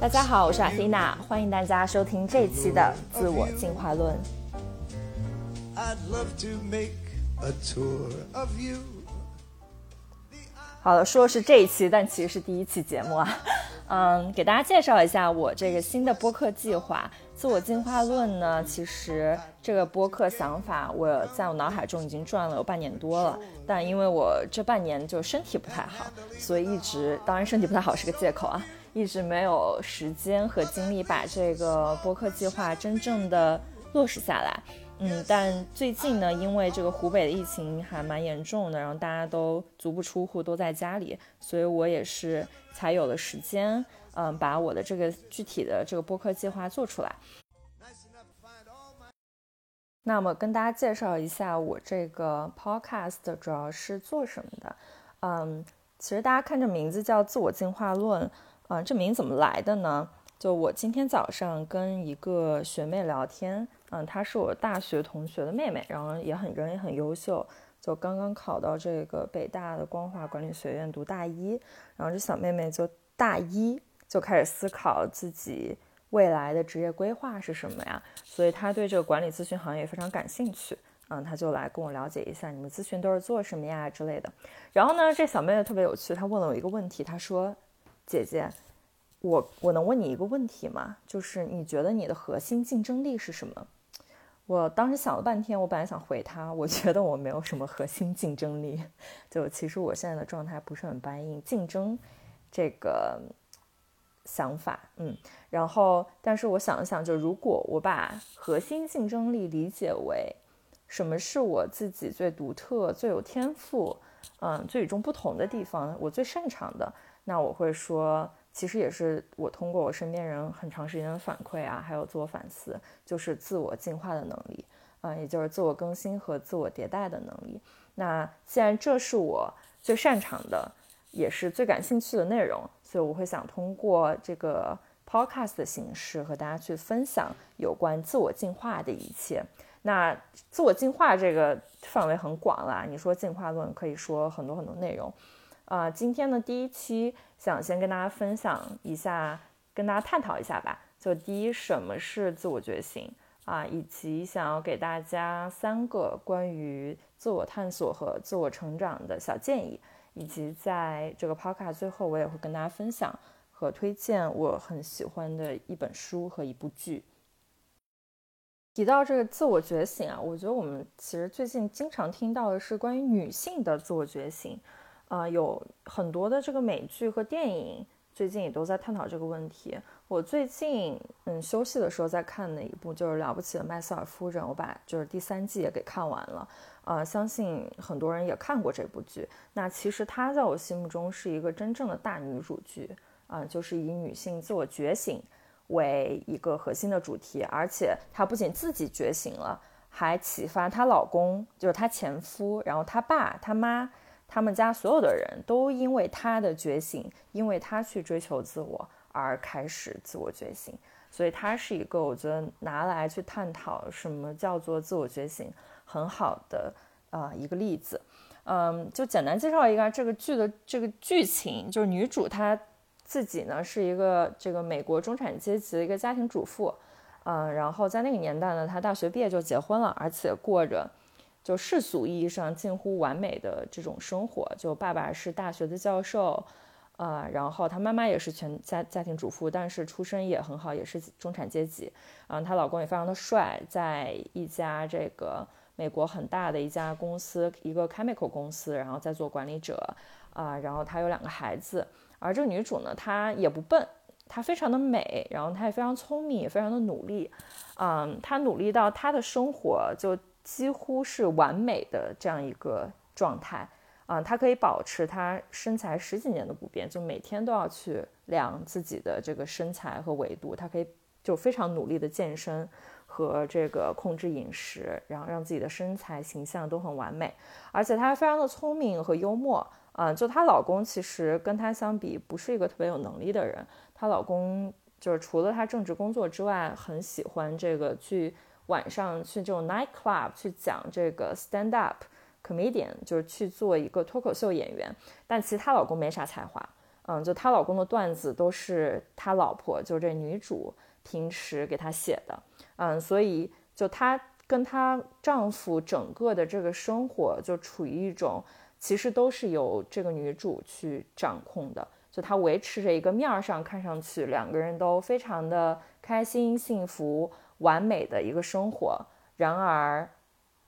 大家好，我是阿蒂娜，欢迎大家收听这期的《自我进化论》。好了，说是这一期，但其实是第一期节目啊。嗯，给大家介绍一下我这个新的播客计划《自我进化论》呢。其实这个播客想法，我在我脑海中已经转了有半年多了。但因为我这半年就身体不太好，所以一直，当然身体不太好是个借口啊，一直没有时间和精力把这个播客计划真正的落实下来。嗯，但最近呢，因为这个湖北的疫情还蛮严重的，然后大家都足不出户，都在家里，所以我也是才有了时间，嗯，把我的这个具体的这个播客计划做出来。那么跟大家介绍一下我这个 podcast 主要是做什么的。嗯，其实大家看这名字叫《自我进化论》，啊，这名怎么来的呢？就我今天早上跟一个学妹聊天。嗯，她是我大学同学的妹妹，然后也很人也很优秀，就刚刚考到这个北大的光华管理学院读大一。然后这小妹妹就大一就开始思考自己未来的职业规划是什么呀，所以她对这个管理咨询行业非常感兴趣。嗯，她就来跟我了解一下你们咨询都是做什么呀之类的。然后呢，这小妹妹特别有趣，她问了我一个问题，她说：“姐姐。”我我能问你一个问题吗？就是你觉得你的核心竞争力是什么？我当时想了半天，我本来想回他，我觉得我没有什么核心竞争力，就其实我现在的状态不是很搬硬竞争这个想法，嗯，然后但是我想了想，就如果我把核心竞争力理解为什么是我自己最独特、最有天赋，嗯，最与众不同的地方，我最擅长的，那我会说。其实也是我通过我身边人很长时间的反馈啊，还有自我反思，就是自我进化的能力，啊，也就是自我更新和自我迭代的能力。那既然这是我最擅长的，也是最感兴趣的内容，所以我会想通过这个 podcast 的形式和大家去分享有关自我进化的一切。那自我进化这个范围很广啦，你说进化论可以说很多很多内容。啊，今天的第一期想先跟大家分享一下，跟大家探讨一下吧。就第一，什么是自我觉醒啊？以及想要给大家三个关于自我探索和自我成长的小建议，以及在这个 podcast 最后，我也会跟大家分享和推荐我很喜欢的一本书和一部剧。提到这个自我觉醒啊，我觉得我们其实最近经常听到的是关于女性的自我觉醒。啊，有很多的这个美剧和电影，最近也都在探讨这个问题。我最近嗯休息的时候在看的一部就是《了不起的麦瑟尔夫人》，我把就是第三季也给看完了。呃，相信很多人也看过这部剧。那其实它在我心目中是一个真正的大女主剧啊，就是以女性自我觉醒为一个核心的主题，而且她不仅自己觉醒了，还启发她老公，就是她前夫，然后她爸、她妈。他们家所有的人都因为他的觉醒，因为他去追求自我而开始自我觉醒，所以他是一个我觉得拿来去探讨什么叫做自我觉醒很好的啊一个例子。嗯，就简单介绍一个这个剧的这个剧情，就是女主她自己呢是一个这个美国中产阶级的一个家庭主妇，嗯，然后在那个年代呢，她大学毕业就结婚了，而且过着。就世俗意义上近乎完美的这种生活，就爸爸是大学的教授，呃，然后她妈妈也是全家家庭主妇，但是出身也很好，也是中产阶级。嗯，她老公也非常的帅，在一家这个美国很大的一家公司，一个 chemical 公司，然后在做管理者，啊，然后她有两个孩子。而这个女主呢，她也不笨，她非常的美，然后她也非常聪明，也非常的努力。嗯，她努力到她的生活就。几乎是完美的这样一个状态啊，她可以保持她身材十几年的不变，就每天都要去量自己的这个身材和维度，她可以就非常努力的健身和这个控制饮食，然后让自己的身材形象都很完美，而且她非常的聪明和幽默啊。就她老公其实跟她相比不是一个特别有能力的人，她老公就是除了她正职工作之外，很喜欢这个去。晚上去这种 night club 去讲这个 stand up comedian，就是去做一个脱口秀演员。但其实她老公没啥才华，嗯，就她老公的段子都是她老婆，就这女主平时给她写的，嗯，所以就她跟她丈夫整个的这个生活就处于一种，其实都是由这个女主去掌控的，就她维持着一个面儿上看上去两个人都非常的开心、幸福、完美的一个生活，然而。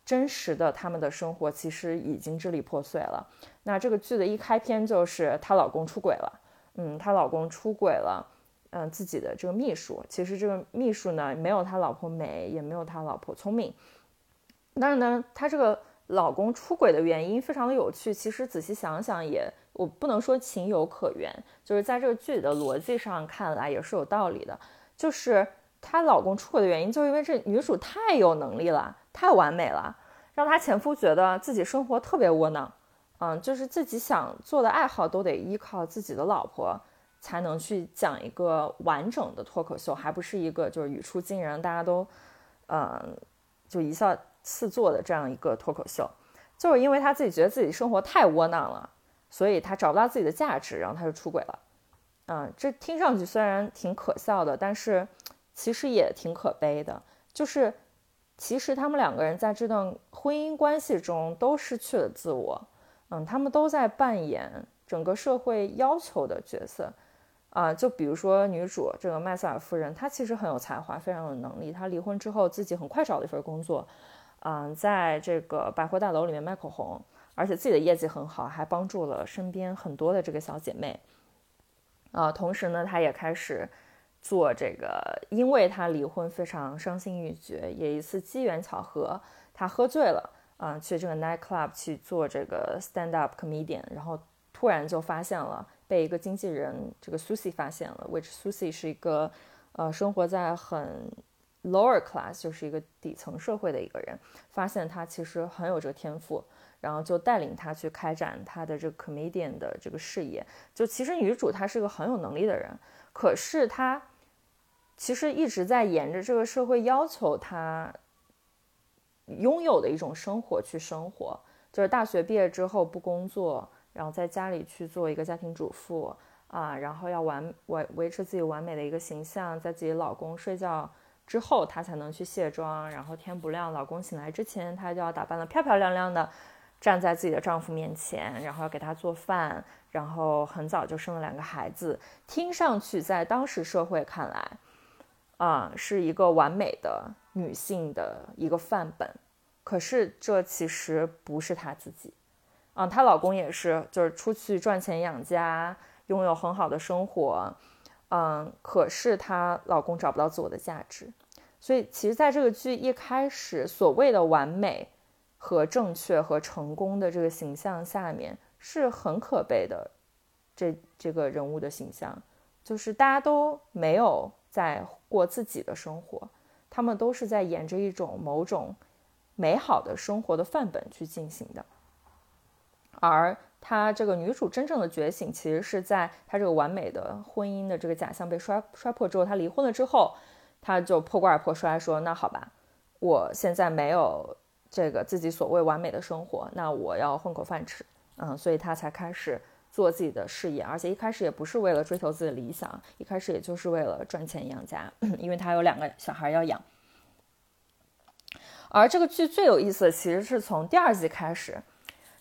真实的他们的生活其实已经支离破碎了。那这个剧的一开篇就是她老公出轨了，嗯，她老公出轨了，嗯，自己的这个秘书。其实这个秘书呢，没有他老婆美，也没有他老婆聪明。当然呢，他这个老公出轨的原因非常的有趣。其实仔细想想，也我不能说情有可原，就是在这个剧里的逻辑上看来也是有道理的。就是她老公出轨的原因，就是因为这女主太有能力了。太完美了，让她前夫觉得自己生活特别窝囊，嗯，就是自己想做的爱好都得依靠自己的老婆才能去讲一个完整的脱口秀，还不是一个就是语出惊人，大家都，嗯，就一笑四座的这样一个脱口秀，就是因为她自己觉得自己生活太窝囊了，所以她找不到自己的价值，然后她就出轨了，嗯，这听上去虽然挺可笑的，但是其实也挺可悲的，就是。其实他们两个人在这段婚姻关系中都失去了自我，嗯，他们都在扮演整个社会要求的角色，啊，就比如说女主这个麦瑟尔夫人，她其实很有才华，非常有能力。她离婚之后自己很快找了一份工作，嗯，在这个百货大楼里面卖口红，而且自己的业绩很好，还帮助了身边很多的这个小姐妹，啊，同时呢，她也开始。做这个，因为他离婚非常伤心欲绝，也一次机缘巧合，他喝醉了，啊，去这个 night club 去做这个 stand up comedian，然后突然就发现了，被一个经纪人这个 Susie 发现了，which Susie 是一个，呃，生活在很 lower class，就是一个底层社会的一个人，发现他其实很有这个天赋，然后就带领他去开展他的这个 comedian 的这个事业。就其实女主她是个很有能力的人，可是她。其实一直在沿着这个社会要求他拥有的一种生活去生活，就是大学毕业之后不工作，然后在家里去做一个家庭主妇啊，然后要完维维持自己完美的一个形象，在自己老公睡觉之后，她才能去卸妆，然后天不亮，老公醒来之前，她就要打扮得漂漂亮亮的，站在自己的丈夫面前，然后要给他做饭，然后很早就生了两个孩子，听上去在当时社会看来。啊，是一个完美的女性的一个范本，可是这其实不是她自己。啊，她老公也是，就是出去赚钱养家，拥有很好的生活。嗯，可是她老公找不到自我的价值。所以，其实在这个剧一开始，所谓的完美和正确和成功的这个形象下面，是很可悲的。这这个人物的形象，就是大家都没有。在过自己的生活，他们都是在沿着一种某种美好的生活的范本去进行的。而她这个女主真正的觉醒，其实是在她这个完美的婚姻的这个假象被摔摔破之后，她离婚了之后，她就破罐破摔，说：“那好吧，我现在没有这个自己所谓完美的生活，那我要混口饭吃。”嗯，所以她才开始。做自己的事业，而且一开始也不是为了追求自己的理想，一开始也就是为了赚钱养家，因为他有两个小孩要养。而这个剧最有意思的，其实是从第二季开始，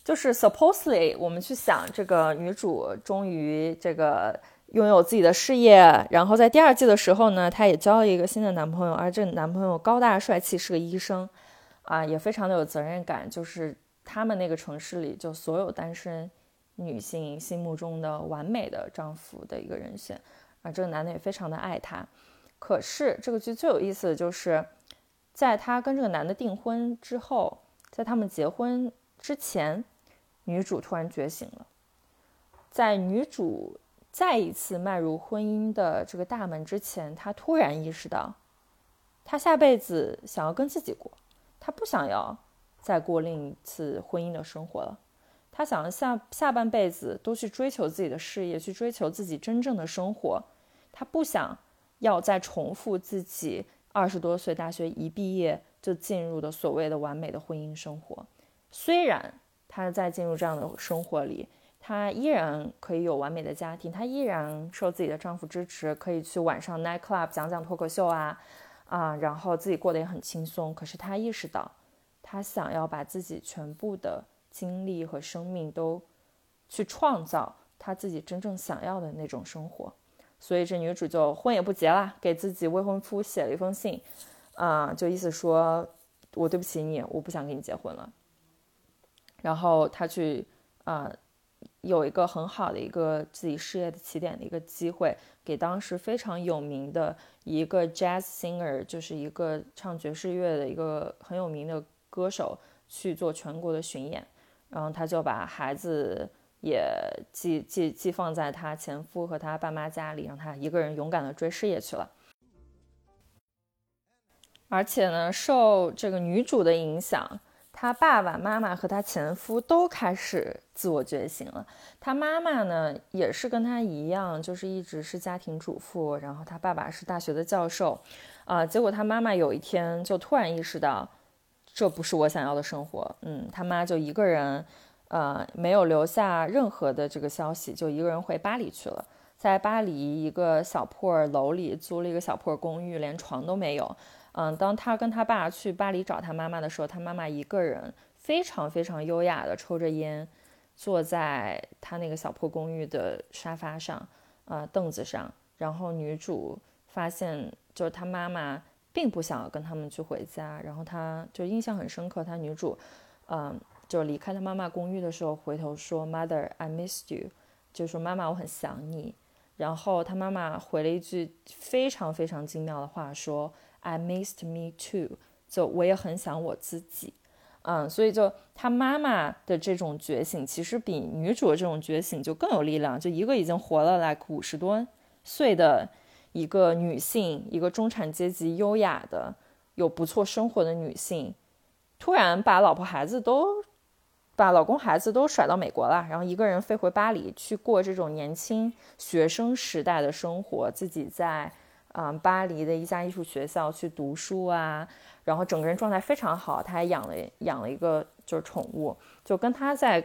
就是 supposedly 我们去想，这个女主终于这个拥有自己的事业，然后在第二季的时候呢，她也交了一个新的男朋友，而这男朋友高大帅气，是个医生，啊，也非常的有责任感，就是他们那个城市里就所有单身。女性心目中的完美的丈夫的一个人选，啊这个男的也非常的爱她。可是这个剧最有意思的就是，在她跟这个男的订婚之后，在他们结婚之前，女主突然觉醒了。在女主再一次迈入婚姻的这个大门之前，她突然意识到，她下辈子想要跟自己过，她不想要再过另一次婚姻的生活了。她想下下半辈子都去追求自己的事业，去追求自己真正的生活。她不想要再重复自己二十多岁大学一毕业就进入的所谓的完美的婚姻生活。虽然她在进入这样的生活里，她依然可以有完美的家庭，她依然受自己的丈夫支持，可以去晚上 night club 讲讲脱口秀啊，啊，然后自己过得也很轻松。可是她意识到，她想要把自己全部的精力和生命都去创造她自己真正想要的那种生活。所以这女主就婚也不结了，给自己未婚夫写了一封信，啊，就意思说，我对不起你，我不想跟你结婚了。然后她去，啊，有一个很好的一个自己事业的起点的一个机会，给当时非常有名的一个 jazz singer，就是一个唱爵士乐的一个很有名的歌手去做全国的巡演，然后她就把孩子。也寄寄寄放在她前夫和她爸妈家里，让她一个人勇敢的追事业去了。而且呢，受这个女主的影响，她爸爸妈妈和她前夫都开始自我觉醒了。她妈妈呢，也是跟她一样，就是一直是家庭主妇，然后她爸爸是大学的教授，啊，结果她妈妈有一天就突然意识到，这不是我想要的生活。嗯，他妈就一个人。呃，没有留下任何的这个消息，就一个人回巴黎去了。在巴黎一个小破楼里租了一个小破公寓，连床都没有。嗯，当他跟他爸去巴黎找他妈妈的时候，他妈妈一个人非常非常优雅的抽着烟，坐在他那个小破公寓的沙发上，呃，凳子上。然后女主发现，就是他妈妈并不想要跟他们去回家，然后他就印象很深刻。他女主，嗯。就离开他妈妈公寓的时候，回头说 “Mother, I miss you”，就说妈妈，我很想你。然后他妈妈回了一句非常非常精妙的话，说 “I missed me too”，就我也很想我自己。嗯，所以就他妈妈的这种觉醒，其实比女主的这种觉醒就更有力量。就一个已经活了 like 五十多岁的一个女性，一个中产阶级优雅的有不错生活的女性，突然把老婆孩子都。把老公孩子都甩到美国了，然后一个人飞回巴黎去过这种年轻学生时代的生活，自己在嗯巴黎的一家艺术学校去读书啊，然后整个人状态非常好，她还养了养了一个就是宠物，就跟她在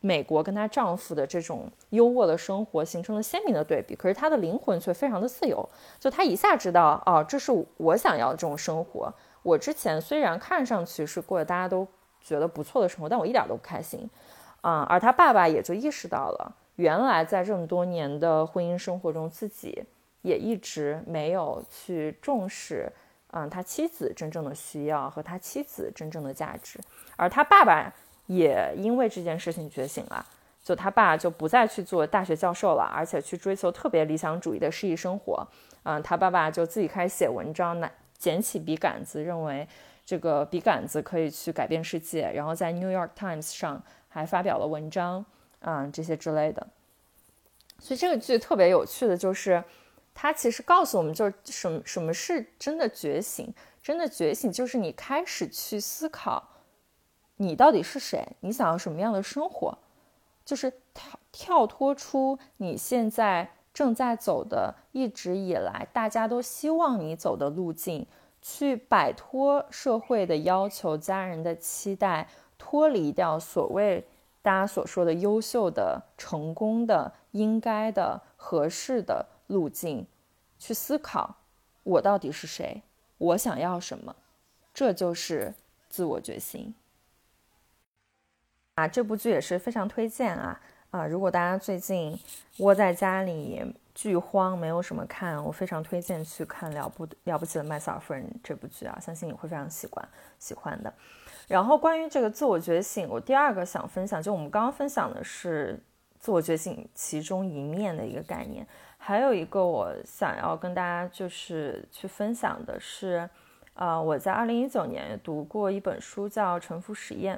美国跟她丈夫的这种优渥的生活形成了鲜明的对比。可是她的灵魂却非常的自由，就她一下知道哦，这是我想要的这种生活。我之前虽然看上去是过得大家都。觉得不错的生活，但我一点都不开心，啊，而她爸爸也就意识到了，原来在这么多年的婚姻生活中，自己也一直没有去重视，嗯，他妻子真正的需要和他妻子真正的价值，而他爸爸也因为这件事情觉醒了，就他爸就不再去做大学教授了，而且去追求特别理想主义的诗意生活，嗯，他爸爸就自己开始写文章，拿捡起笔杆子，认为。这个笔杆子可以去改变世界，然后在《New York Times》上还发表了文章，啊，这些之类的。所以这个剧特别有趣的就是，它其实告诉我们，就是什么什么是真的觉醒。真的觉醒就是你开始去思考，你到底是谁，你想要什么样的生活，就是跳跳脱出你现在正在走的，一直以来大家都希望你走的路径。去摆脱社会的要求、家人的期待，脱离掉所谓大家所说的优秀的、成功的、应该的、合适的路径，去思考我到底是谁，我想要什么，这就是自我觉醒。啊，这部剧也是非常推荐啊啊！如果大家最近窝在家里。剧荒没有什么看，我非常推荐去看《了不了不起的麦瑟尔夫人》这部剧啊，相信你会非常喜欢喜欢的。然后关于这个自我觉醒，我第二个想分享，就我们刚刚分享的是自我觉醒其中一面的一个概念，还有一个我想要跟大家就是去分享的是，呃，我在二零一九年读过一本书叫《沉浮实验》，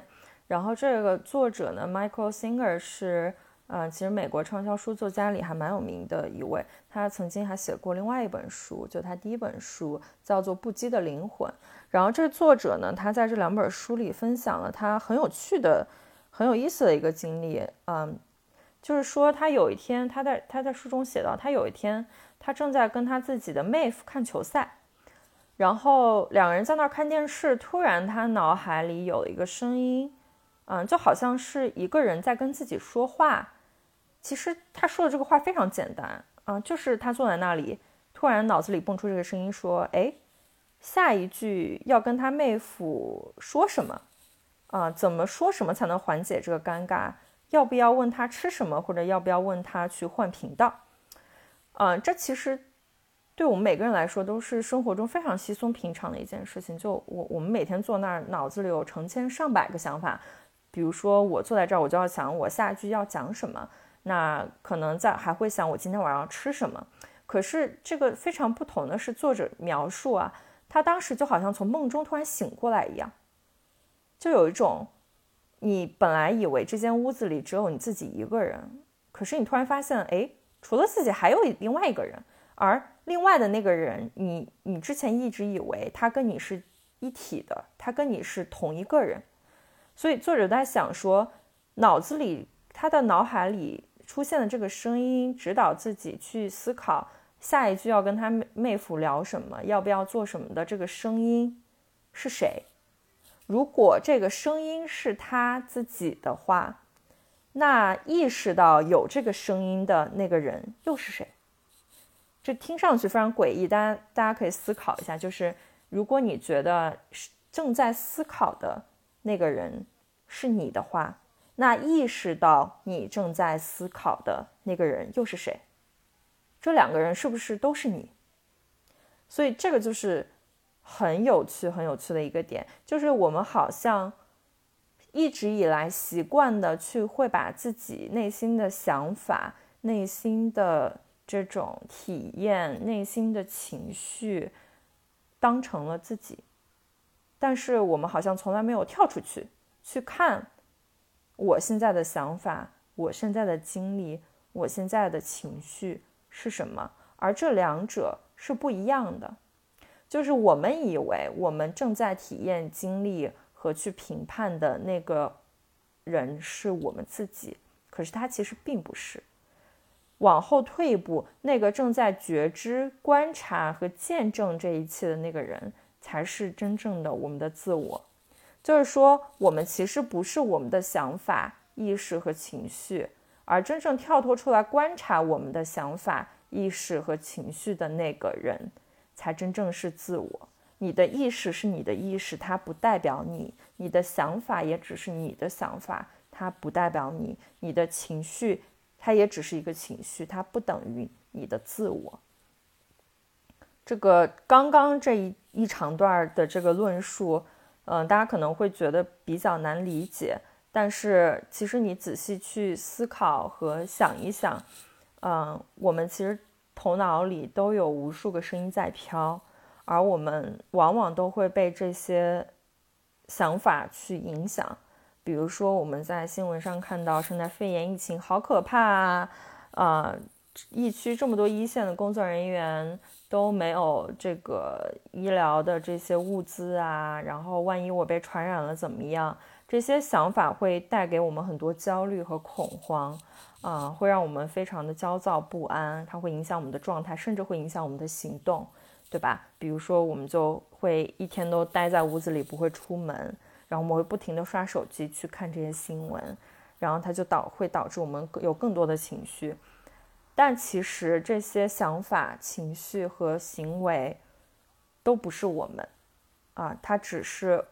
然后这个作者呢，Michael Singer 是。嗯，其实美国畅销书作家里还蛮有名的一位，他曾经还写过另外一本书，就他第一本书叫做《不羁的灵魂》。然后这作者呢，他在这两本书里分享了他很有趣的、很有意思的一个经历。嗯，就是说他有一天，他在他在书中写到，他有一天他正在跟他自己的妹夫看球赛，然后两个人在那儿看电视，突然他脑海里有一个声音。嗯，就好像是一个人在跟自己说话。其实他说的这个话非常简单，嗯，就是他坐在那里，突然脑子里蹦出这个声音说：“哎，下一句要跟他妹夫说什么？啊，怎么说什么才能缓解这个尴尬？要不要问他吃什么，或者要不要问他去换频道？嗯，这其实对我们每个人来说都是生活中非常稀松平常的一件事情。就我我们每天坐那儿，脑子里有成千上百个想法。比如说我坐在这儿，我就要想我下一句要讲什么。”那可能在还会想我今天晚上要吃什么，可是这个非常不同的是，作者描述啊，他当时就好像从梦中突然醒过来一样，就有一种你本来以为这间屋子里只有你自己一个人，可是你突然发现，哎，除了自己还有另外一个人，而另外的那个人，你你之前一直以为他跟你是一体的，他跟你是同一个人，所以作者在想说，脑子里他的脑海里。出现的这个声音指导自己去思考下一句要跟他妹夫聊什么，要不要做什么的这个声音是谁？如果这个声音是他自己的话，那意识到有这个声音的那个人又是谁？这听上去非常诡异，大家大家可以思考一下，就是如果你觉得正在思考的那个人是你的话。那意识到你正在思考的那个人又是谁？这两个人是不是都是你？所以这个就是很有趣、很有趣的一个点，就是我们好像一直以来习惯的去会把自己内心的想法、内心的这种体验、内心的情绪当成了自己，但是我们好像从来没有跳出去去看。我现在的想法，我现在的经历，我现在的情绪是什么？而这两者是不一样的。就是我们以为我们正在体验、经历和去评判的那个人是我们自己，可是他其实并不是。往后退一步，那个正在觉知、观察和见证这一切的那个人，才是真正的我们的自我。就是说，我们其实不是我们的想法、意识和情绪，而真正跳脱出来观察我们的想法、意识和情绪的那个人，才真正是自我。你的意识是你的意识，它不代表你；你的想法也只是你的想法，它不代表你；你的情绪，它也只是一个情绪，它不等于你的自我。这个刚刚这一一长段的这个论述。嗯，大家可能会觉得比较难理解，但是其实你仔细去思考和想一想，嗯，我们其实头脑里都有无数个声音在飘，而我们往往都会被这些想法去影响。比如说，我们在新闻上看到现在肺炎疫情好可怕啊，啊，疫区这么多一线的工作人员。都没有这个医疗的这些物资啊，然后万一我被传染了怎么样？这些想法会带给我们很多焦虑和恐慌，啊，会让我们非常的焦躁不安，它会影响我们的状态，甚至会影响我们的行动，对吧？比如说，我们就会一天都待在屋子里，不会出门，然后我们会不停的刷手机去看这些新闻，然后它就导会导致我们有更多的情绪。但其实这些想法、情绪和行为都不是我们，啊，它只是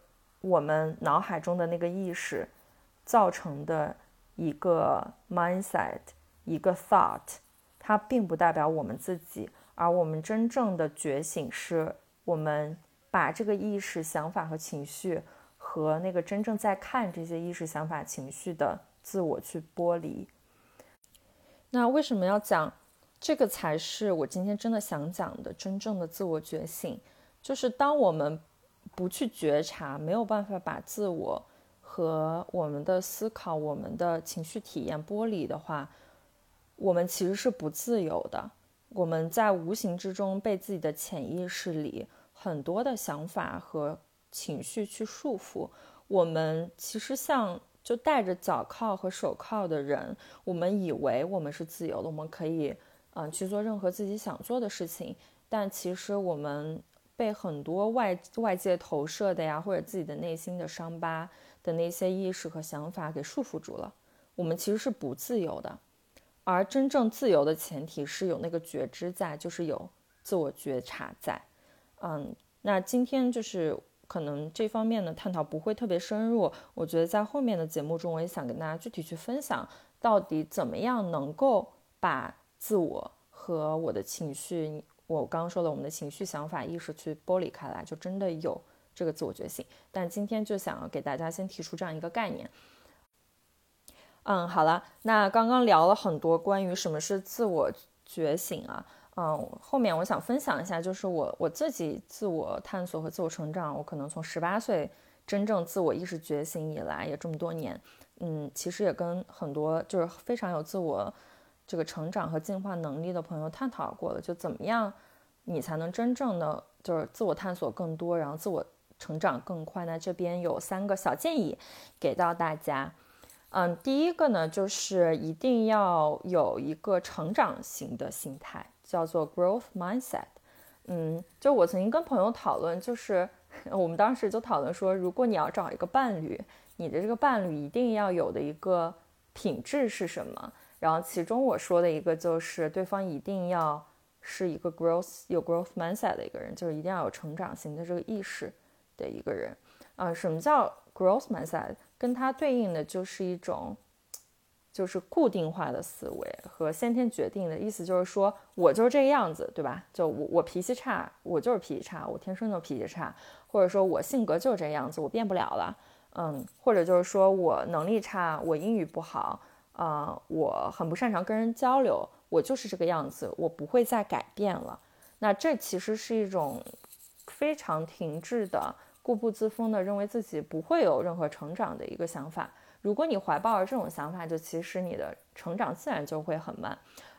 我们脑海中的那个意识造成的一个 mindset，一个 thought，它并不代表我们自己。而我们真正的觉醒，是我们把这个意识、想法和情绪和那个真正在看这些意识、想法、情绪的自我去剥离。那为什么要讲这个才是我今天真的想讲的真正的自我觉醒？就是当我们不去觉察，没有办法把自我和我们的思考、我们的情绪体验剥离的话，我们其实是不自由的。我们在无形之中被自己的潜意识里很多的想法和情绪去束缚。我们其实像。就戴着脚铐和手铐的人，我们以为我们是自由的，我们可以嗯去做任何自己想做的事情。但其实我们被很多外外界投射的呀，或者自己的内心的伤疤的那些意识和想法给束缚住了。我们其实是不自由的，而真正自由的前提是有那个觉知在，就是有自我觉察在。嗯，那今天就是可能这方面的探讨不会特别深入，我觉得在后面的节目中，我也想跟大家具体去分享，到底怎么样能够把自我和我的情绪，我刚刚说的我们的情绪、想法、意识去剥离开来，就真的有这个自我觉醒。但今天就想要给大家先提出这样一个概念。嗯，好了，那刚刚聊了很多关于什么是自我觉醒啊，嗯，后面我想分享一下，就是我我自己自我探索和自我成长，我可能从十八岁真正自我意识觉醒以来，也这么多年，嗯，其实也跟很多就是非常有自我这个成长和进化能力的朋友探讨过了，就怎么样你才能真正的就是自我探索更多，然后自我成长更快？那这边有三个小建议给到大家。嗯，第一个呢，就是一定要有一个成长型的心态，叫做 growth mindset。嗯，就我曾经跟朋友讨论，就是我们当时就讨论说，如果你要找一个伴侣，你的这个伴侣一定要有的一个品质是什么？然后其中我说的一个就是，对方一定要是一个 growth 有 growth mindset 的一个人，就是一定要有成长型的这个意识的一个人。啊，什么叫 growth mindset？跟它对应的就是一种，就是固定化的思维和先天决定的意思，就是说我就是这个样子，对吧？就我我脾气差，我就是脾气差，我天生就脾气差，或者说我性格就是这样子，我变不了了，嗯，或者就是说我能力差，我英语不好，啊，我很不擅长跟人交流，我就是这个样子，我不会再改变了。那这其实是一种非常停滞的。固步自封的认为自己不会有任何成长的一个想法，如果你怀抱着这种想法，就其实你的成长自然就会很慢。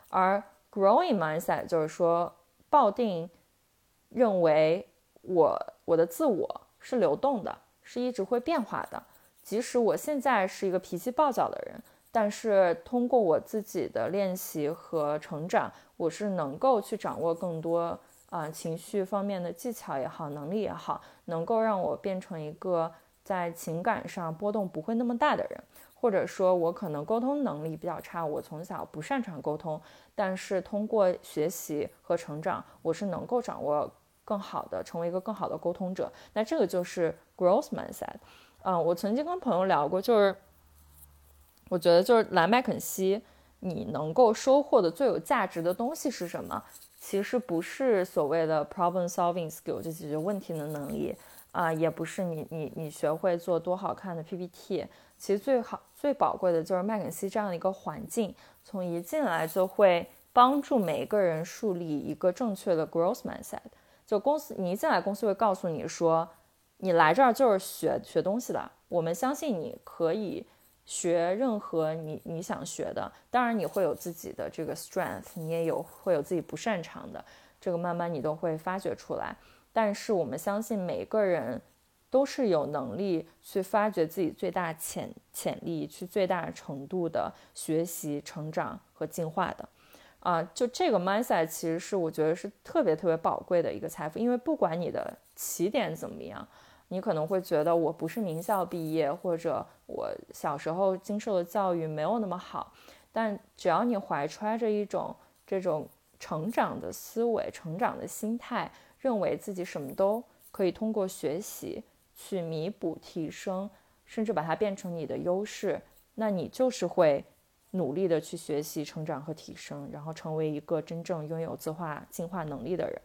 而 growing mindset 就是说抱定认为我我的自我是流动的，是一直会变化的。即使我现在是一个脾气暴躁的人，但是通过我自己的练习和成长，我是能够去掌握更多。啊，情绪方面的技巧也好，能力也好，能够让我变成一个在情感上波动不会那么大的人，或者说，我可能沟通能力比较差，我从小不擅长沟通，但是通过学习和成长，我是能够掌握更好的，成为一个更好的沟通者。那这个就是 growth mindset。嗯，我曾经跟朋友聊过，就是我觉得就是来麦肯锡，你能够收获的最有价值的东西是什么？其实不是所谓的 problem solving skill，就解决问题的能力啊，也不是你你你学会做多好看的 PPT。其实最好最宝贵的就是麦肯锡这样的一个环境，从一进来就会帮助每一个人树立一个正确的 growth mindset。就公司你一进来，公司会告诉你说，你来这儿就是学学东西的，我们相信你可以。学任何你你想学的，当然你会有自己的这个 strength，你也有会有自己不擅长的，这个慢慢你都会发掘出来。但是我们相信每个人都是有能力去发掘自己最大潜潜力，去最大程度的学习、成长和进化的。啊，就这个 mindset 其实是我觉得是特别特别宝贵的一个财富，因为不管你的起点怎么样。你可能会觉得我不是名校毕业，或者我小时候经受的教育没有那么好，但只要你怀揣着一种这种成长的思维、成长的心态，认为自己什么都可以通过学习去弥补、提升，甚至把它变成你的优势，那你就是会努力的去学习、成长和提升，然后成为一个真正拥有自化、进化能力的人。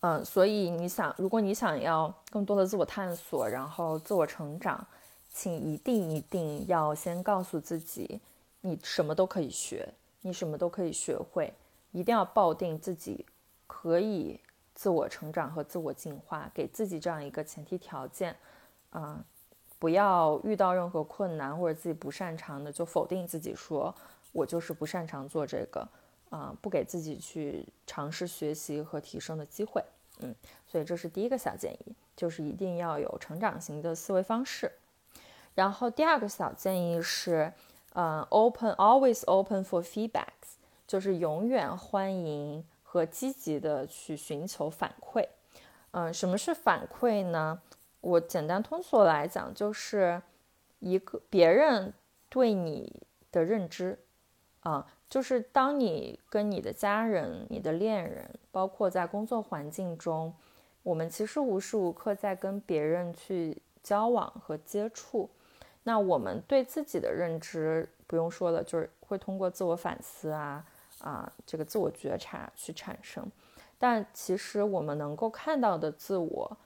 嗯，所以你想，如果你想要更多的自我探索，然后自我成长，请一定一定要先告诉自己，你什么都可以学，你什么都可以学会，一定要抱定自己可以自我成长和自我进化，给自己这样一个前提条件。啊，不要遇到任何困难或者自己不擅长的就否定自己，说我就是不擅长做这个，啊，不给自己去尝试学习和提升的机会。嗯，所以这是第一个小建议，就是一定要有成长型的思维方式。然后第二个小建议是，嗯，open always open for feedbacks，就是永远欢迎和积极的去寻求反馈。嗯，什么是反馈呢？我简单通俗来讲，就是一个别人对你的认知啊，就是当你跟你的家人、你的恋人，包括在工作环境中，我们其实无时无刻在跟别人去交往和接触。那我们对自己的认知不用说了，就是会通过自我反思啊啊，这个自我觉察去产生。但其实我们能够看到的自我，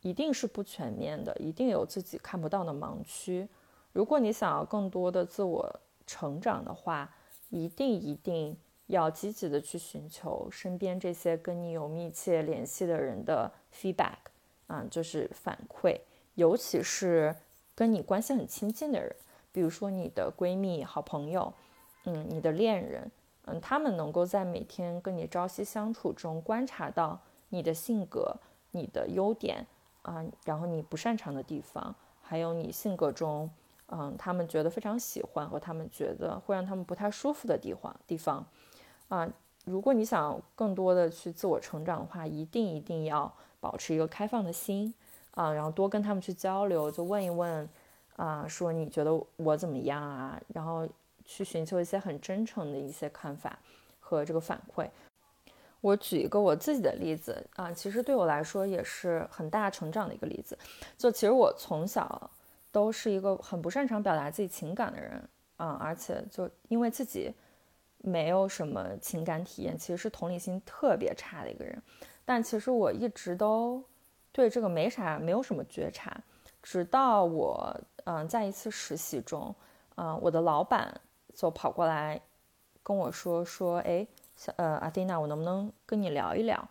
一定是不全面的，一定有自己看不到的盲区。如果你想要更多的自我成长的话，一定一定要积极的去寻求身边这些跟你有密切联系的人的 feedback，啊，就是反馈，尤其是。跟你关系很亲近的人，比如说你的闺蜜、好朋友，嗯，你的恋人，嗯，他们能够在每天跟你朝夕相处中观察到你的性格、你的优点啊，然后你不擅长的地方，还有你性格中，嗯，他们觉得非常喜欢和他们觉得会让他们不太舒服的地方地方，啊，如果你想更多的去自我成长的话，一定一定要保持一个开放的心。啊，然后多跟他们去交流，就问一问，啊，说你觉得我怎么样啊？然后去寻求一些很真诚的一些看法和这个反馈。我举一个我自己的例子啊，其实对我来说也是很大成长的一个例子。就其实我从小都是一个很不擅长表达自己情感的人啊，而且就因为自己没有什么情感体验，其实是同理心特别差的一个人。但其实我一直都。对这个没啥，没有什么觉察，直到我嗯在一次实习中，嗯我的老板就跑过来跟我说说，哎，呃阿蒂娜，我能不能跟你聊一聊？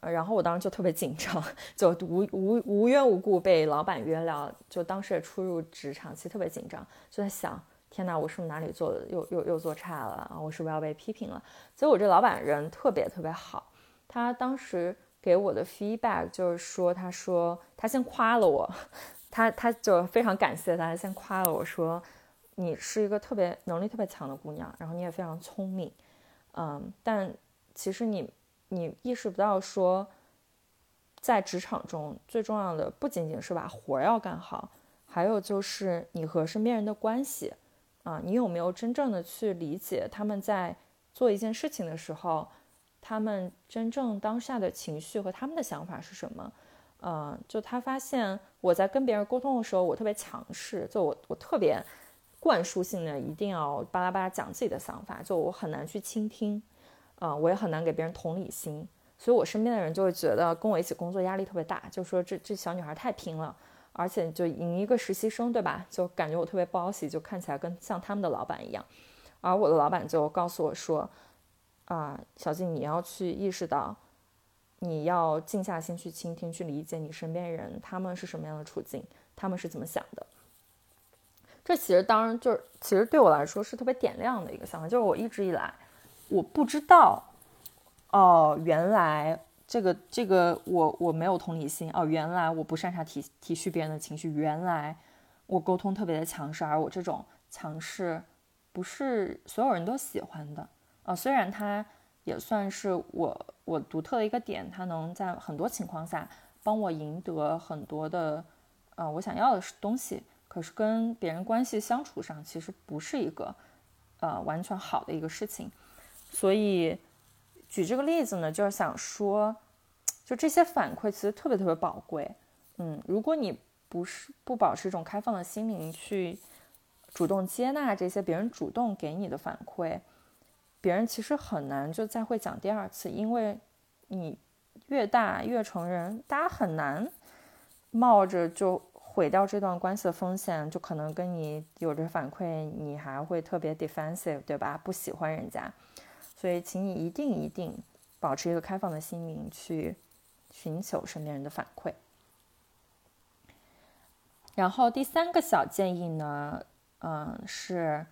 呃，然后我当时就特别紧张，就无无无缘无故被老板约聊，就当时也初入职场，其实特别紧张，就在想，天哪，我是不是哪里做的又又又做差了啊？我是不是要被批评了？结果我这老板人特别特别好，他当时。给我的 feedback 就是说，他说他先夸了我，他他就非常感谢他，先夸了我说，你是一个特别能力特别强的姑娘，然后你也非常聪明，嗯，但其实你你意识不到说，在职场中最重要的不仅仅是把活儿要干好，还有就是你和身边人的关系，啊，你有没有真正的去理解他们在做一件事情的时候。他们真正当下的情绪和他们的想法是什么？呃，就他发现我在跟别人沟通的时候，我特别强势，就我我特别灌输性的一定要巴拉巴拉讲自己的想法，就我很难去倾听，啊，我也很难给别人同理心，所以我身边的人就会觉得跟我一起工作压力特别大，就说这这小女孩太拼了，而且就赢一个实习生，对吧？就感觉我特别包喜，就看起来跟像他们的老板一样，而我的老板就告诉我说。啊，小静，你要去意识到，你要静下心去倾听，去理解你身边人他们是什么样的处境，他们是怎么想的。这其实当然就是，其实对我来说是特别点亮的一个想法，就是我一直以来我不知道，哦，原来这个这个我我没有同理心，哦，原来我不擅长体体恤别人的情绪，原来我沟通特别的强势，而我这种强势不是所有人都喜欢的。啊，虽然它也算是我我独特的一个点，它能在很多情况下帮我赢得很多的呃我想要的东西，可是跟别人关系相处上其实不是一个呃完全好的一个事情。所以举这个例子呢，就是想说，就这些反馈其实特别特别宝贵。嗯，如果你不是不保持一种开放的心灵去主动接纳这些别人主动给你的反馈。别人其实很难就再会讲第二次，因为你越大越成人，大家很难冒着就毁掉这段关系的风险，就可能跟你有着反馈，你还会特别 defensive，对吧？不喜欢人家，所以请你一定一定保持一个开放的心灵去寻求身边人的反馈。然后第三个小建议呢，嗯，是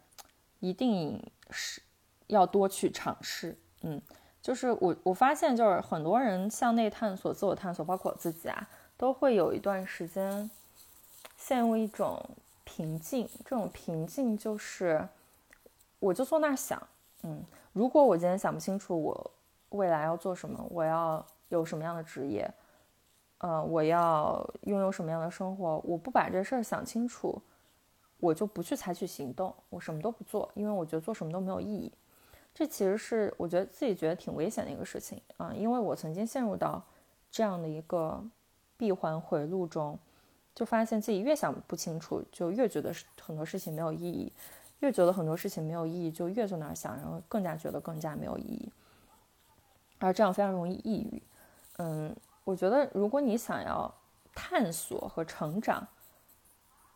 一定是。要多去尝试，嗯，就是我我发现，就是很多人向内探索、自我探索，包括我自己啊，都会有一段时间陷入一种平静。这种平静就是，我就坐那儿想，嗯，如果我今天想不清楚我未来要做什么，我要有什么样的职业，呃，我要拥有什么样的生活？我不把这事儿想清楚，我就不去采取行动，我什么都不做，因为我觉得做什么都没有意义。这其实是我觉得自己觉得挺危险的一个事情啊，因为我曾经陷入到这样的一个闭环回路中，就发现自己越想不清楚，就越觉得很多事情没有意义，越觉得很多事情没有意义，就越在那儿想，然后更加觉得更加没有意义，而这样非常容易抑郁。嗯。我觉得，如果你想要探索和成长，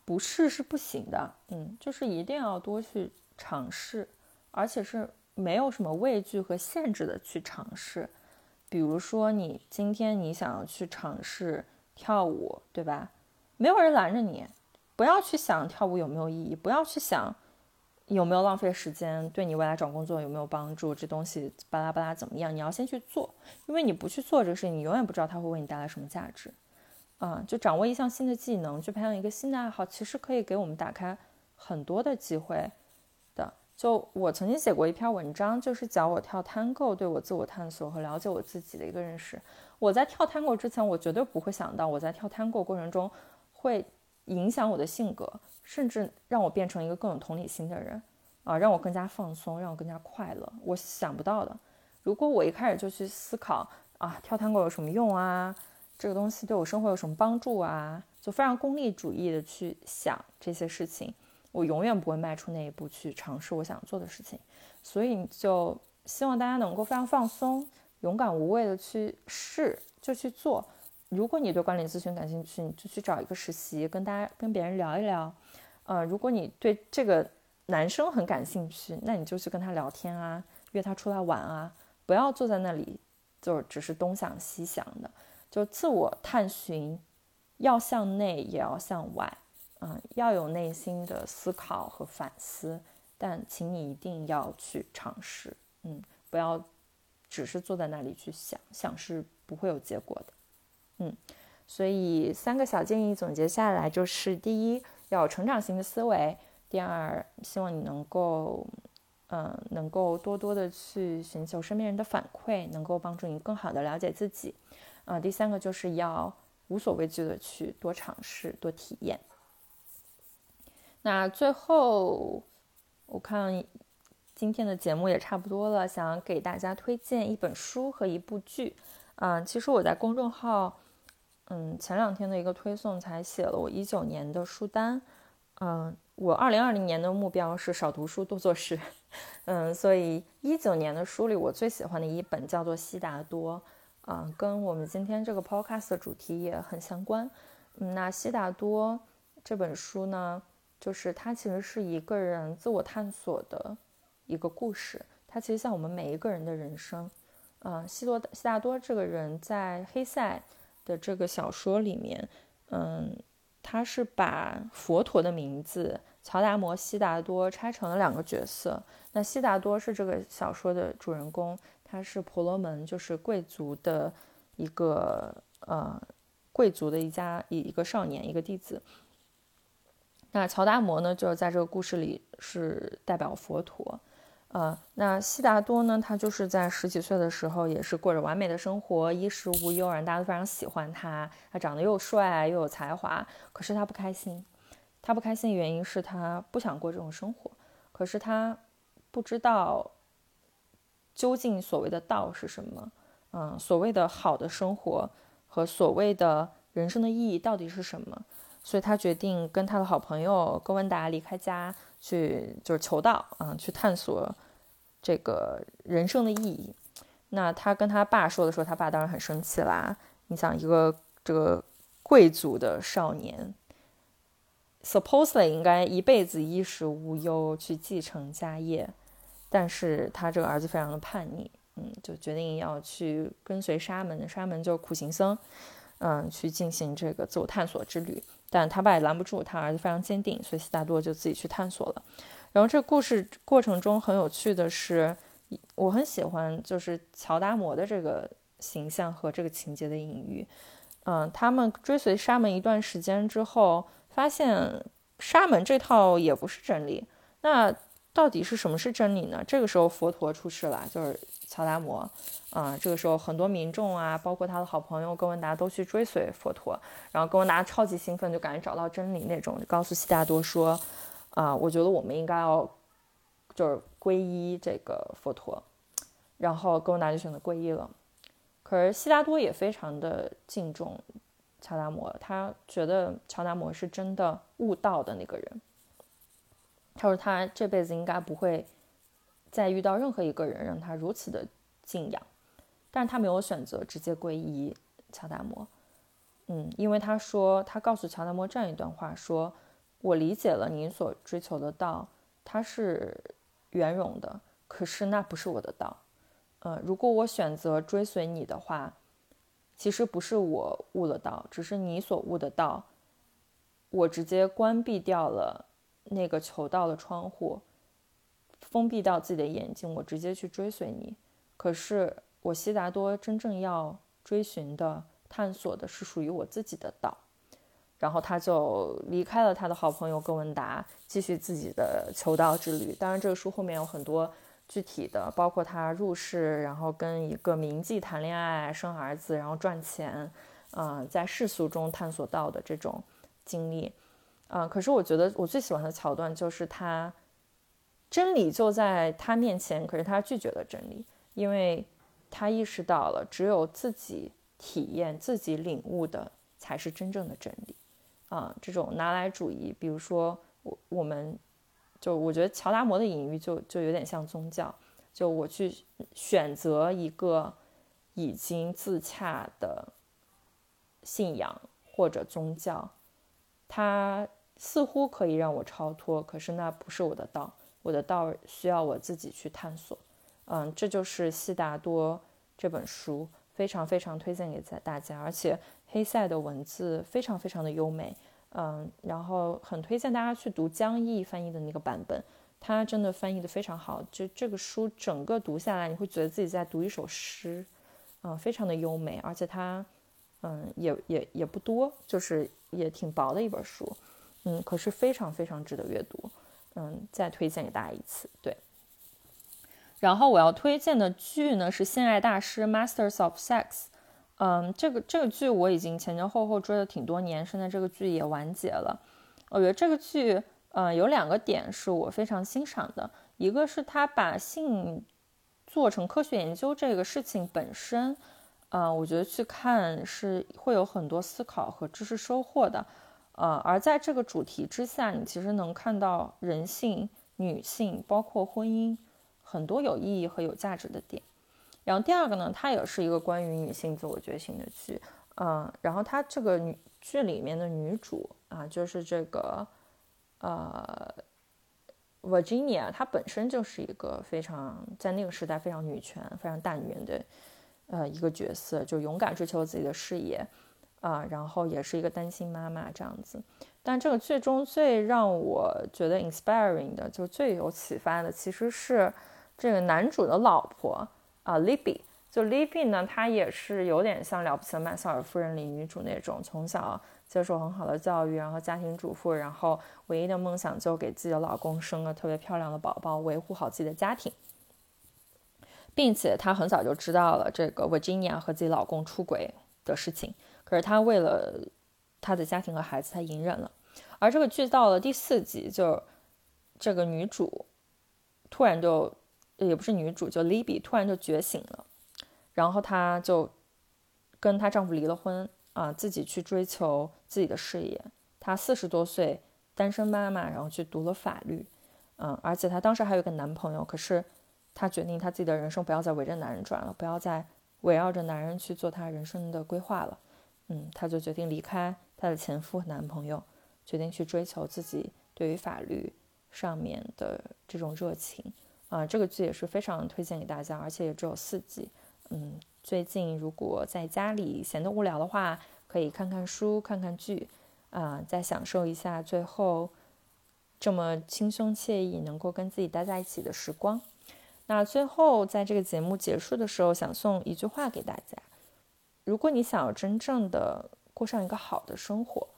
不试是不行的。嗯，就是一定要多去尝试，而且是没有什么畏惧和限制的去尝试。比如说，你今天你想要去尝试跳舞，对吧？没有人拦着你，不要去想跳舞有没有意义，不要去想。有没有浪费时间？对你未来找工作有没有帮助？这东西巴拉巴拉怎么样？你要先去做，因为你不去做这个事情，你永远不知道它会为你带来什么价值。啊，就掌握一项新的技能，去培养一个新的爱好，其实可以给我们打开很多的机会的。就我曾经写过一篇文章，就是讲我跳探戈对我自我探索和了解我自己的一个认识。我在跳探戈之前，我绝对不会想到我在跳探戈过程中会影响我的性格。甚至让我变成一个更有同理心的人，啊，让我更加放松，让我更加快乐。我想不到的。如果我一开始就去思考啊，跳探戈有什么用啊？这个东西对我生活有什么帮助啊？就非常功利主义的去想这些事情，我永远不会迈出那一步去尝试我想做的事情。所以就希望大家能够非常放松、勇敢无畏的去试，就去做。如果你对管理咨询感兴趣，你就去找一个实习，跟大家跟别人聊一聊。呃，如果你对这个男生很感兴趣，那你就去跟他聊天啊，约他出来玩啊，不要坐在那里就只是东想西想的，就自我探寻，要向内也要向外，嗯，要有内心的思考和反思，但请你一定要去尝试，嗯，不要只是坐在那里去想，想是不会有结果的，嗯，所以三个小建议总结下来就是第一。要成长型的思维。第二，希望你能够，嗯，能够多多的去寻求身边人的反馈，能够帮助你更好的了解自己。啊，第三个就是要无所畏惧的去多尝试、多体验。那最后，我看今天的节目也差不多了，想给大家推荐一本书和一部剧。嗯，其实我在公众号。嗯，前两天的一个推送才写了我一九年的书单。嗯，我二零二零年的目标是少读书多做事。嗯，所以一九年的书里，我最喜欢的一本叫做《悉达多》。啊，跟我们今天这个 podcast 的主题也很相关。嗯，那《悉达多》这本书呢，就是它其实是一个人自我探索的一个故事。它其实像我们每一个人的人生。嗯，悉多悉达多这个人在黑塞。的这个小说里面，嗯，他是把佛陀的名字乔达摩悉达多拆成了两个角色。那悉达多是这个小说的主人公，他是婆罗门，就是贵族的一个呃贵族的一家一一个少年，一个弟子。那乔达摩呢，就是在这个故事里是代表佛陀。呃，那悉达多呢？他就是在十几岁的时候，也是过着完美的生活，衣食无忧，人大家都非常喜欢他。他长得又帅又有才华，可是他不开心。他不开心的原因是他不想过这种生活，可是他不知道究竟所谓的道是什么。嗯，所谓的好的生活和所谓的人生的意义到底是什么？所以他决定跟他的好朋友戈文达离开家。去就是求道啊，去探索这个人生的意义。那他跟他爸说的时候，他爸当然很生气啦。你想，一个这个贵族的少年，supposedly 应该一辈子衣食无忧，去继承家业，但是他这个儿子非常的叛逆，嗯，就决定要去跟随沙门，沙门就是苦行僧，嗯，去进行这个自我探索之旅。但他爸也拦不住，他儿子非常坚定，所以悉达多就自己去探索了。然后这故事过程中很有趣的是，我很喜欢就是乔达摩的这个形象和这个情节的隐喻。嗯，他们追随沙门一段时间之后，发现沙门这套也不是真理。那到底是什么是真理呢？这个时候佛陀出世了，就是乔达摩，啊，这个时候很多民众啊，包括他的好朋友哥文达都去追随佛陀，然后哥文达超级兴奋，就感觉找到真理那种，就告诉悉达多说，啊，我觉得我们应该要就是皈依这个佛陀，然后哥文达就选择皈依了。可是悉达多也非常的敬重乔达摩，他觉得乔达摩是真的悟道的那个人，他说他这辈子应该不会。再遇到任何一个人让他如此的敬仰，但是他没有选择直接皈依乔达摩，嗯，因为他说他告诉乔达摩这样一段话：说我理解了您所追求的道，它是圆融的，可是那不是我的道，呃，如果我选择追随你的话，其实不是我悟了道，只是你所悟的道，我直接关闭掉了那个求道的窗户。封闭到自己的眼睛，我直接去追随你。可是我悉达多真正要追寻的、探索的是属于我自己的道。然后他就离开了他的好朋友哥文达，继续自己的求道之旅。当然，这个书后面有很多具体的，包括他入世，然后跟一个名妓谈恋爱、生儿子，然后赚钱，嗯，在世俗中探索到的这种经历。啊，可是我觉得我最喜欢的桥段就是他。真理就在他面前，可是他拒绝了真理，因为他意识到了，只有自己体验、自己领悟的才是真正的真理。啊，这种拿来主义，比如说我我们，就我觉得乔达摩的隐喻就就有点像宗教，就我去选择一个已经自洽的信仰或者宗教，它似乎可以让我超脱，可是那不是我的道。我的道需要我自己去探索，嗯，这就是《悉达多》这本书，非常非常推荐给在大家，而且黑塞的文字非常非常的优美，嗯，然后很推荐大家去读江毅翻译的那个版本，他真的翻译的非常好，就这个书整个读下来，你会觉得自己在读一首诗，嗯，非常的优美，而且它，嗯，也也也不多，就是也挺薄的一本书，嗯，可是非常非常值得阅读。嗯，再推荐给大家一次，对。然后我要推荐的剧呢是《性爱大师》（Masters of Sex）。嗯，这个这个剧我已经前前后后追了挺多年，现在这个剧也完结了。我觉得这个剧，嗯，有两个点是我非常欣赏的，一个是他把性做成科学研究这个事情本身，嗯，我觉得去看是会有很多思考和知识收获的。呃，而在这个主题之下，你其实能看到人性、女性，包括婚姻，很多有意义和有价值的点。然后第二个呢，它也是一个关于女性自我觉醒的剧。嗯，然后它这个女剧里面的女主啊，就是这个呃，Virginia，她本身就是一个非常在那个时代非常女权、非常大女人的呃一个角色，就勇敢追求自己的事业。啊，然后也是一个单亲妈妈这样子，但这个剧中最让我觉得 inspiring 的，就最有启发的，其实是这个男主的老婆啊，Libby。就 Libby 呢，她也是有点像《了不起的麦瑟尔夫人》里女主那种，从小接受很好的教育，然后家庭主妇，然后唯一的梦想就给自己的老公生个特别漂亮的宝宝，维护好自己的家庭，并且她很早就知道了这个 Virginia 和自己老公出轨的事情。可是她为了她的家庭和孩子，她隐忍了。而这个剧到了第四集，就这个女主突然就也不是女主，就 Libby 突然就觉醒了，然后她就跟她丈夫离了婚啊，自己去追求自己的事业。她四十多岁单身妈妈，然后去读了法律，嗯，而且她当时还有个男朋友。可是她决定，她自己的人生不要再围着男人转了，不要再围绕着男人去做她人生的规划了。嗯，她就决定离开她的前夫和男朋友，决定去追求自己对于法律上面的这种热情啊。这个剧也是非常推荐给大家，而且也只有四集。嗯，最近如果在家里闲得无聊的话，可以看看书、看看剧啊，再享受一下最后这么轻松惬意、能够跟自己待在一起的时光。那最后在这个节目结束的时候，想送一句话给大家。如果你想要真正的过上一个好的生活，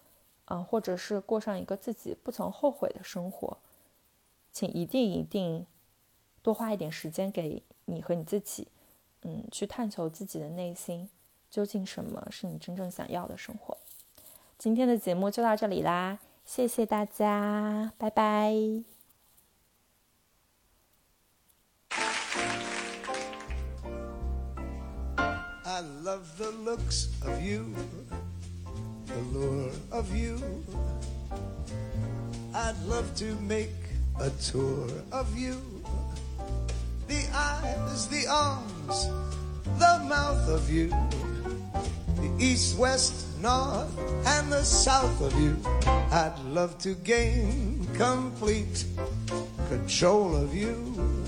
啊，或者是过上一个自己不曾后悔的生活，请一定一定多花一点时间给你和你自己，嗯，去探求自己的内心，究竟什么是你真正想要的生活。今天的节目就到这里啦，谢谢大家，拜拜。Love the looks of you, the lure of you. I'd love to make a tour of you. The eyes, the arms, the mouth of you. The east, west, north, and the south of you. I'd love to gain complete control of you